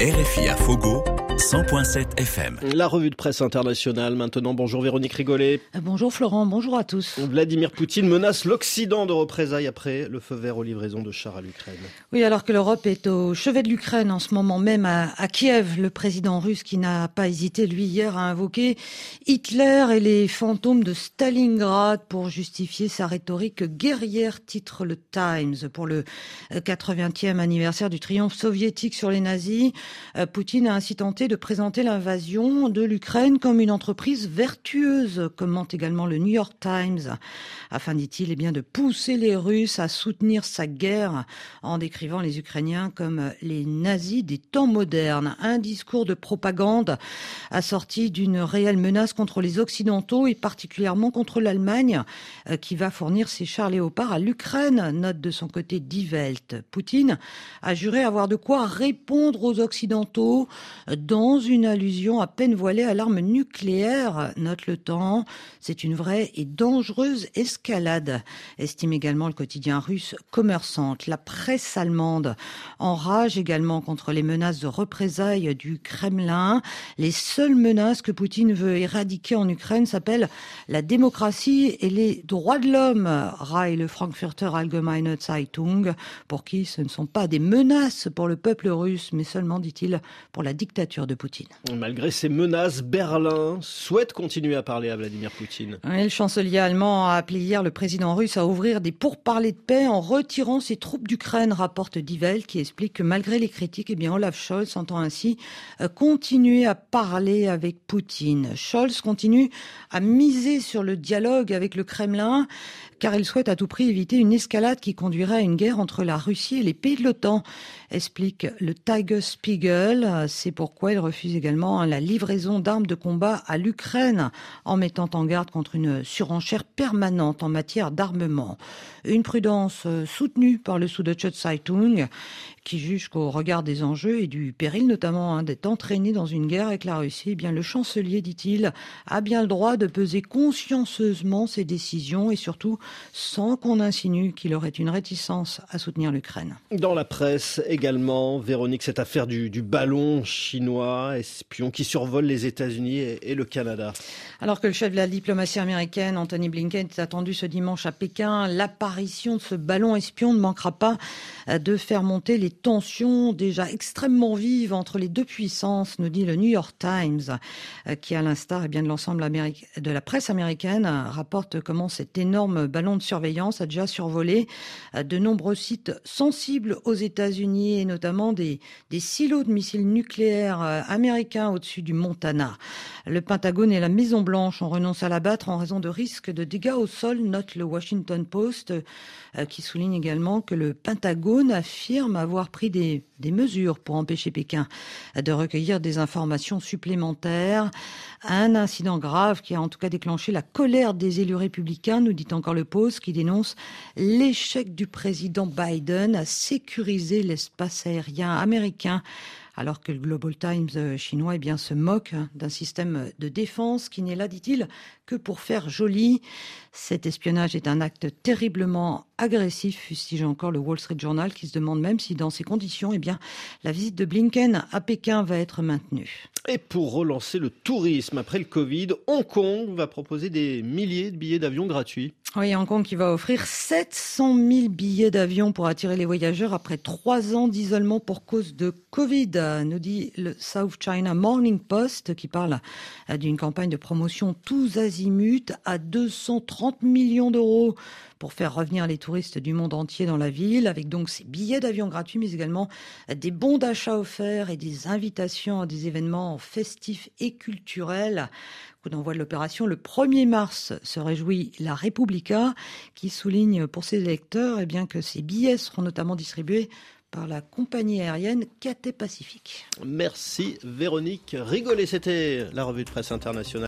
RFI à Fogo 100.7 FM. La revue de presse internationale maintenant. Bonjour Véronique Rigolet. Euh, bonjour Florent, bonjour à tous. Vladimir Poutine menace l'Occident de représailles après le feu vert aux livraisons de chars à l'Ukraine. Oui, alors que l'Europe est au chevet de l'Ukraine en ce moment même à, à Kiev, le président russe qui n'a pas hésité, lui, hier, à invoquer Hitler et les fantômes de Stalingrad pour justifier sa rhétorique guerrière, titre le Times. Pour le 80e anniversaire du triomphe soviétique sur les nazis, euh, Poutine a ainsi tenté de présenter l'invasion de l'Ukraine comme une entreprise vertueuse, commente également le New York Times, afin, dit-il, eh bien, de pousser les Russes à soutenir sa guerre en décrivant les Ukrainiens comme les nazis des temps modernes. Un discours de propagande assorti d'une réelle menace contre les Occidentaux et particulièrement contre l'Allemagne, euh, qui va fournir ses chars léopards à l'Ukraine, note de son côté Die Welt. Poutine a juré avoir de quoi répondre aux Occidentaux dans une allusion à peine voilée à l'arme nucléaire, note le temps. C'est une vraie et dangereuse escalade, estime également le quotidien russe commerçante. La presse allemande enrage également contre les menaces de représailles du Kremlin. Les seules menaces que Poutine veut éradiquer en Ukraine s'appellent la démocratie et les droits de l'homme, raille le Frankfurter Allgemeine Zeitung, pour qui ce ne sont pas des menaces pour le peuple russe, mais seulement, dit-il, pour la dictature de Poutine. Malgré ces menaces, Berlin souhaite continuer à parler à Vladimir Poutine. le chancelier allemand a appelé hier le président russe à ouvrir des pourparlers de paix en retirant ses troupes d'Ukraine, rapporte Divel, qui explique que malgré les critiques, eh bien Olaf Scholz entend ainsi euh, continuer à parler avec Poutine. Scholz continue à miser sur le dialogue avec le Kremlin car il souhaite à tout prix éviter une escalade qui conduirait à une guerre entre la Russie et les pays de l'OTAN, explique le Tiger Spiegel. C'est pourquoi il refuse également la livraison d'armes de combat à l'Ukraine, en mettant en garde contre une surenchère permanente en matière d'armement. Une prudence soutenue par le Süddeutsche Zeitung, qui juge qu'au regard des enjeux et du péril notamment hein, d'être entraîné dans une guerre avec la Russie, eh bien le chancelier, dit-il, a bien le droit de peser consciencieusement ses décisions et surtout sans qu'on insinue qu'il aurait une réticence à soutenir l'Ukraine. Dans la presse également, Véronique, cette affaire du, ballon chinois espion qui survole les États-Unis et, le Canada. Alors que le chef de la diplomatie américaine, Anthony Blinken, est attendu ce dimanche à Pékin, l'apparition de ce ballon espion ne manquera pas euh, de faire monter les tensions déjà extrêmement vives entre les deux puissances, nous dit le New York Times, euh, qui à l'instar eh de l'ensemble de la presse américaine rapporte comment cet énorme ballon de surveillance a déjà survolé euh, de nombreux sites sensibles aux États-Unis et notamment des, des silos de missiles nucléaires euh, américains au-dessus du Montana. Le Pentagone et la Maison Blanche ont renoncé à l'abattre en raison de risques de dégâts au sol, note le Washington Post, euh, qui souligne également que le Pentagone affirme avoir pris des, des mesures pour empêcher Pékin de recueillir des informations supplémentaires. Un incident grave qui a en tout cas déclenché la colère des élus républicains, nous dit encore le Post, qui dénonce l'échec du président Biden à sécuriser l'espace aérien américain alors que le Global Times euh, chinois eh bien, se moque d'un système de défense qui n'est là, dit-il, que pour faire joli. Cet espionnage est un acte terriblement agressif, fustige encore le Wall Street Journal, qui se demande même si dans ces conditions, eh la visite de Blinken à Pékin va être maintenue. Et pour relancer le tourisme après le Covid, Hong Kong va proposer des milliers de billets d'avion gratuits. Oui, Hong Kong qui va offrir 700 000 billets d'avion pour attirer les voyageurs après trois ans d'isolement pour cause de Covid, nous dit le South China Morning Post qui parle d'une campagne de promotion tous azimuts à 230 millions d'euros pour faire revenir les touristes du monde entier dans la ville, avec donc ces billets d'avion gratuits, mais également des bons d'achat offerts et des invitations à des événements festifs et culturels coup d'envoi de l'opération le 1er mars se réjouit la Repubblica qui souligne pour ses électeurs eh bien, que ces billets seront notamment distribués par la compagnie aérienne Cathay Pacifique. Merci Véronique Rigolet, c'était la revue de presse internationale.